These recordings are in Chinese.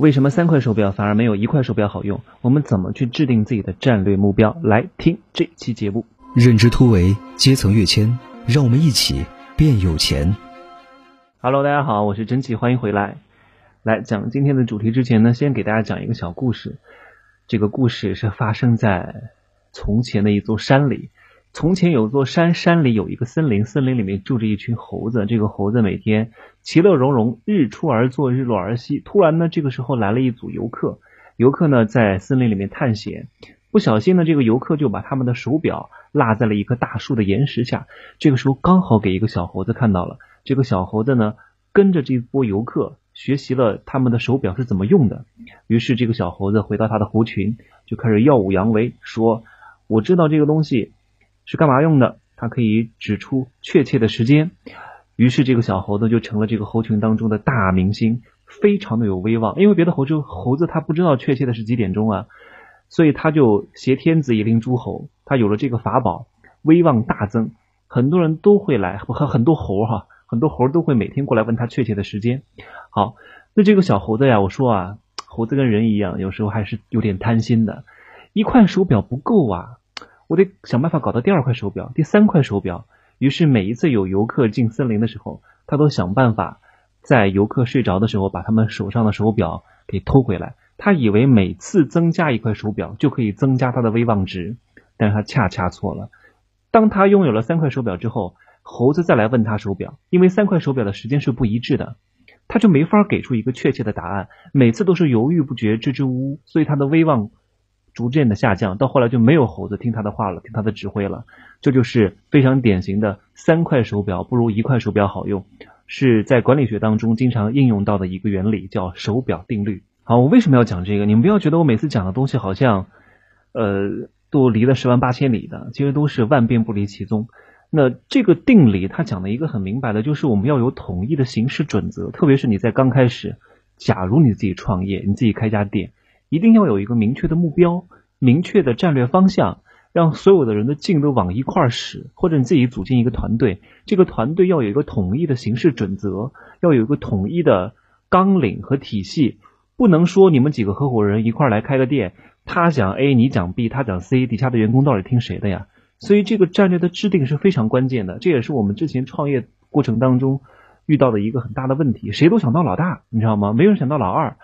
为什么三块手表反而没有一块手表好用？我们怎么去制定自己的战略目标？来听这期节目。认知突围，阶层跃迁，让我们一起变有钱。Hello，大家好，我是真气，欢迎回来。来讲今天的主题之前呢，先给大家讲一个小故事。这个故事是发生在从前的一座山里。从前有座山，山里有一个森林，森林里面住着一群猴子。这个猴子每天其乐融融，日出而作，日落而息。突然呢，这个时候来了一组游客，游客呢在森林里面探险，不小心呢，这个游客就把他们的手表落在了一棵大树的岩石下。这个时候刚好给一个小猴子看到了，这个小猴子呢跟着这波游客学习了他们的手表是怎么用的。于是这个小猴子回到他的猴群，就开始耀武扬威，说：“我知道这个东西。”是干嘛用的？它可以指出确切的时间。于是这个小猴子就成了这个猴群当中的大明星，非常的有威望。因为别的猴子猴子他不知道确切的是几点钟啊，所以他就挟天子以令诸侯。他有了这个法宝，威望大增，很多人都会来，和很多猴哈，很多猴都会每天过来问他确切的时间。好，那这个小猴子呀，我说啊，猴子跟人一样，有时候还是有点贪心的，一块手表不够啊。我得想办法搞到第二块手表，第三块手表。于是每一次有游客进森林的时候，他都想办法在游客睡着的时候把他们手上的手表给偷回来。他以为每次增加一块手表就可以增加他的威望值，但是他恰恰错了。当他拥有了三块手表之后，猴子再来问他手表，因为三块手表的时间是不一致的，他就没法给出一个确切的答案，每次都是犹豫不决、支支吾吾，所以他的威望。逐渐的下降，到后来就没有猴子听他的话了，听他的指挥了。这就是非常典型的三块手表不如一块手表好用，是在管理学当中经常应用到的一个原理，叫手表定律。好，我为什么要讲这个？你们不要觉得我每次讲的东西好像，呃，都离了十万八千里的，其实都是万变不离其宗。那这个定理它讲的一个很明白的，就是我们要有统一的行事准则，特别是你在刚开始，假如你自己创业，你自己开家店。一定要有一个明确的目标，明确的战略方向，让所有的人的劲都往一块儿使。或者你自己组建一个团队，这个团队要有一个统一的行事准则，要有一个统一的纲领和体系。不能说你们几个合伙人一块儿来开个店，他讲 A，你讲 B，他讲 C，底下的员工到底听谁的呀？所以这个战略的制定是非常关键的。这也是我们之前创业过程当中遇到的一个很大的问题。谁都想当老大，你知道吗？没有人想当老二。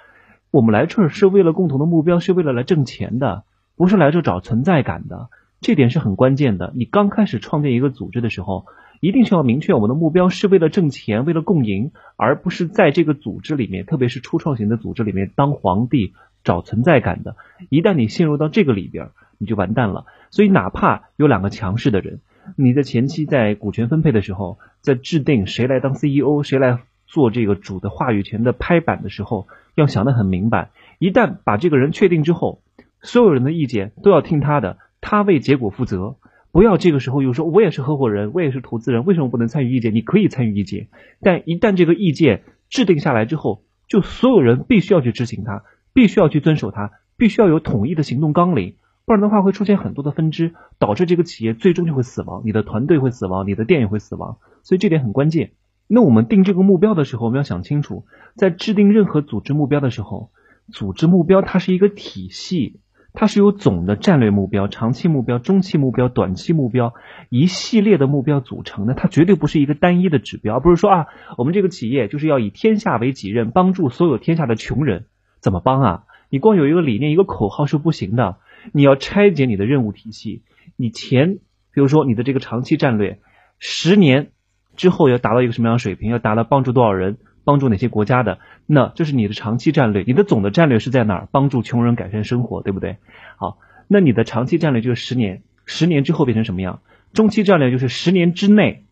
我们来这儿是为了共同的目标，是为了来挣钱的，不是来这找存在感的。这点是很关键的。你刚开始创建一个组织的时候，一定是要明确我们的目标是为了挣钱，为了共赢，而不是在这个组织里面，特别是初创型的组织里面当皇帝找存在感的。一旦你陷入到这个里边，你就完蛋了。所以，哪怕有两个强势的人，你在前期在股权分配的时候，在制定谁来当 CEO，谁来。做这个主的话语权的拍板的时候，要想得很明白。一旦把这个人确定之后，所有人的意见都要听他的，他为结果负责。不要这个时候又说我也是合伙人，我也是投资人，为什么不能参与意见？你可以参与意见，但一旦这个意见制定下来之后，就所有人必须要去执行它，必须要去遵守它，必须要有统一的行动纲领，不然的话会出现很多的分支，导致这个企业最终就会死亡，你的团队会死亡，你的店也会死亡。所以这点很关键。那我们定这个目标的时候，我们要想清楚，在制定任何组织目标的时候，组织目标它是一个体系，它是由总的战略目标、长期目标、中期目标、短期目标一系列的目标组成的，它绝对不是一个单一的指标，不是说啊，我们这个企业就是要以天下为己任，帮助所有天下的穷人，怎么帮啊？你光有一个理念、一个口号是不行的，你要拆解你的任务体系，你前，比如说你的这个长期战略，十年。之后要达到一个什么样的水平？要达到帮助多少人？帮助哪些国家的？那这是你的长期战略。你的总的战略是在哪儿？帮助穷人改善生活，对不对？好，那你的长期战略就是十年，十年之后变成什么样？中期战略就是十年之内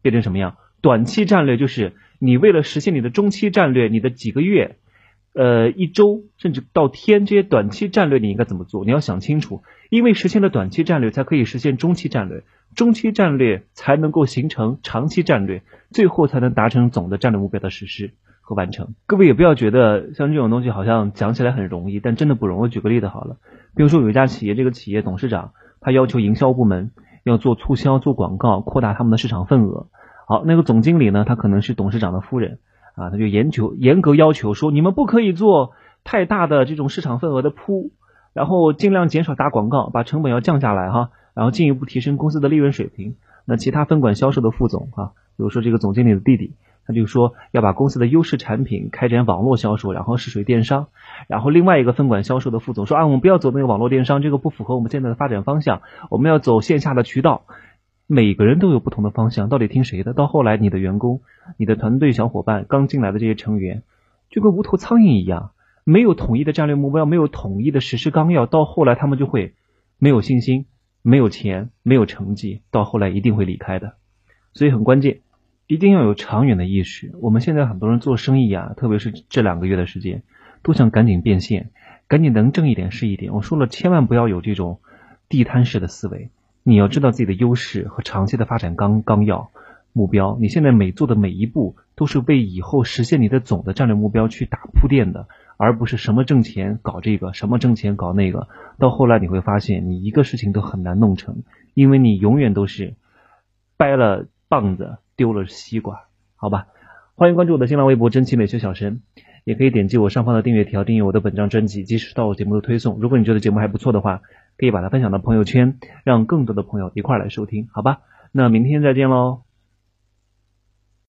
变成什么样？短期战略就是你为了实现你的中期战略，你的几个月、呃一周甚至到天这些短期战略你应该怎么做？你要想清楚，因为实现了短期战略，才可以实现中期战略。中期战略才能够形成长期战略，最后才能达成总的战略目标的实施和完成。各位也不要觉得像这种东西好像讲起来很容易，但真的不容易。我举个例子好了，比如说有一家企业，这个企业董事长他要求营销部门要做促销、做广告，扩大他们的市场份额。好，那个总经理呢，他可能是董事长的夫人啊，他就严求严格要求说，你们不可以做太大的这种市场份额的铺，然后尽量减少打广告，把成本要降下来哈，然后进一步提升公司的利润水平。那其他分管销售的副总哈，比如说这个总经理的弟弟，他就说要把公司的优势产品开展网络销售，然后试水电商。然后另外一个分管销售的副总说啊，我们不要走那个网络电商，这个不符合我们现在的发展方向，我们要走线下的渠道。每个人都有不同的方向，到底听谁的？到后来，你的员工、你的团队小伙伴、刚进来的这些成员，就跟无头苍蝇一样，没有统一的战略目标，没有统一的实施纲要，到后来他们就会没有信心、没有钱、没有成绩，到后来一定会离开的。所以很关键，一定要有长远的意识。我们现在很多人做生意啊，特别是这两个月的时间，都想赶紧变现，赶紧能挣一点是一点。我说了，千万不要有这种地摊式的思维。你要知道自己的优势和长期的发展纲纲要目标，你现在每做的每一步都是为以后实现你的总的战略目标去打铺垫的，而不是什么挣钱搞这个，什么挣钱搞那个。到后来你会发现，你一个事情都很难弄成，因为你永远都是掰了棒子丢了西瓜，好吧？欢迎关注我的新浪微博“真奇美学小神”，也可以点击我上方的订阅条订阅我的本张专辑，及时到我节目的推送。如果你觉得节目还不错的话，可以把它分享到朋友圈，让更多的朋友一块来收听，好吧？那明天再见喽。